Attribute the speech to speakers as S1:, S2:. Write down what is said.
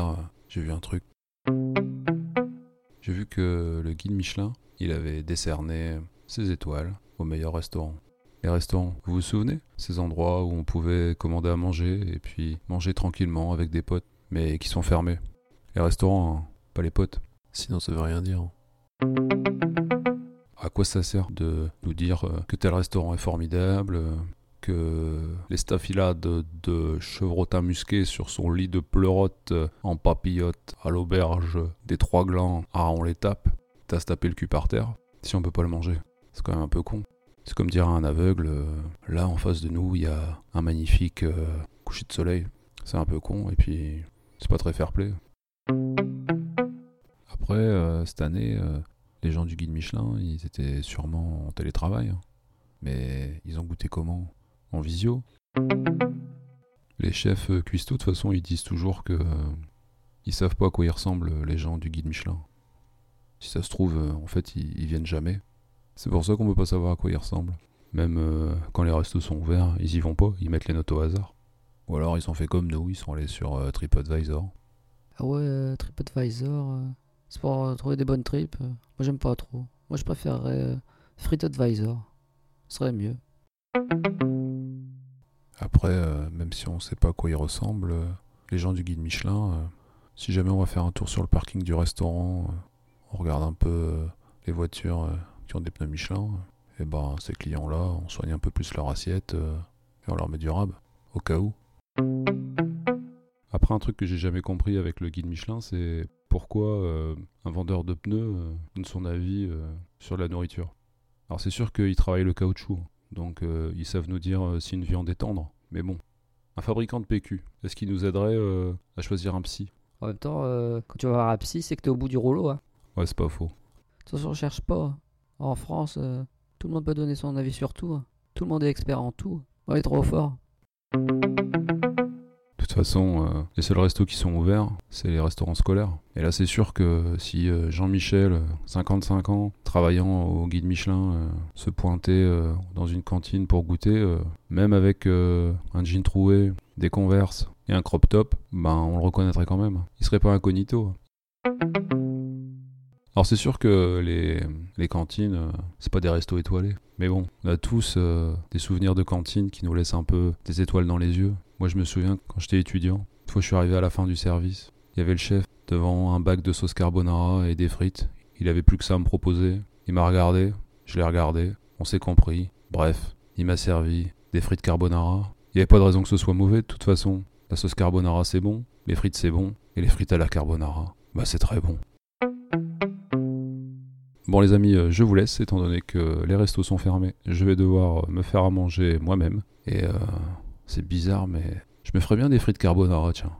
S1: hier, euh, j'ai vu un truc. J'ai vu que le guide Michelin, il avait décerné ses étoiles au meilleur restaurant. Les restaurants, vous vous souvenez? Ces endroits où on pouvait commander à manger et puis manger tranquillement avec des potes, mais qui sont fermés. Les restaurants, hein, pas les potes. Sinon ça veut rien dire. À quoi ça sert de nous dire euh, que tel restaurant est formidable, euh, que les staphylades de chevrotin musqué sur son lit de pleurote en papillote à l'auberge des trois glands, ah on les tape, t'as se le cul par terre, si on peut pas le manger. C'est quand même un peu con. C'est comme dire à un aveugle, euh, là en face de nous il y a un magnifique euh, coucher de soleil. C'est un peu con et puis c'est pas très fair play. Après, euh, cette année, les gens du guide Michelin, ils étaient sûrement en télétravail. hein. Mais ils ont goûté comment? En visio Les chefs euh, cuistots, de toute façon, ils disent toujours que euh, ils savent pas à quoi ils ressemblent, les gens du guide Michelin. Si ça se trouve, euh, en fait, ils, viennent jamais. C'est pour ça qu'on peut pas savoir à quoi ils ressemblent. Même euh, quand les restos sont ouverts, ils y vont pas, ils mettent les notes au hasard. Ou alors ils ont fait comme nous, ils sont allés sur euh, TripAdvisor.
S2: Ah ouais, euh, TripAdvisor, euh, c'est pour euh, trouver des bonnes tripes. euh. Moi, j'aime pas trop. Moi, je préférerais euh, FreeAdvisor. Ce serait mieux.
S1: Après, euh, même si on sait pas à quoi ils ressemblent, euh, les gens du guide Michelin, euh, si jamais on va faire un tour sur le parking du restaurant, on regarde un peu les voitures qui ont des pneus Michelin, et ben ces clients-là, on soigne un peu plus leur assiette et on leur met du rab, au cas où. Après, un truc que j'ai jamais compris avec le guide Michelin, c'est pourquoi un vendeur de pneus donne son avis sur la nourriture. Alors c'est sûr qu'ils travaillent le caoutchouc, donc euh, ils savent nous dire euh, si une viande est tendre, mais bon. Un fabricant de PQ, est-ce qu'il nous aiderait euh, à choisir un psy?
S2: En même temps, quand tu vas voir un psy, c'est que t'es au bout du rouleau. Hein.
S1: Ouais, c'est pas faux.
S2: De toute façon, on cherche pas. hein. En France, tout le monde peut donner son avis sur tout. hein. Tout le monde est expert en tout. On est trop fort.
S1: De toute façon, euh, les seuls restos qui sont ouverts, c'est les restaurants scolaires. Et là, c'est sûr que si euh, Jean-Michel, euh, 55 ans, travaillant au guide Michelin, euh, se pointait euh, dans une cantine pour goûter, euh, même avec euh, un jean troué, des converses et un crop top, ben on le reconnaîtrait quand même. Il serait pas incognito. Alors c'est sûr que les, les cantines, euh, c'est pas des restos étoilés. Mais bon, on a tous euh, des souvenirs de cantines qui nous laissent un peu des étoiles dans les yeux. Moi je me souviens quand j'étais étudiant, une fois je suis arrivé à la fin du service, il y avait le chef devant un bac de sauce carbonara et des frites. Il avait plus que ça à me proposer. Il m'a regardé, je l'ai regardé, on s'est compris. Bref, il m'a servi des frites carbonara. Il n'y avait pas de raison que ce soit mauvais de toute façon. La sauce carbonara c'est bon, les frites c'est bon, et les frites à la carbonara, bah c'est très bon. Bon les amis, euh, je vous laisse étant donné que les restos sont fermés. Je vais devoir euh, me faire à manger moi-même. Et euh, c'est bizarre mais je me ferais bien des frites carbonara tiens.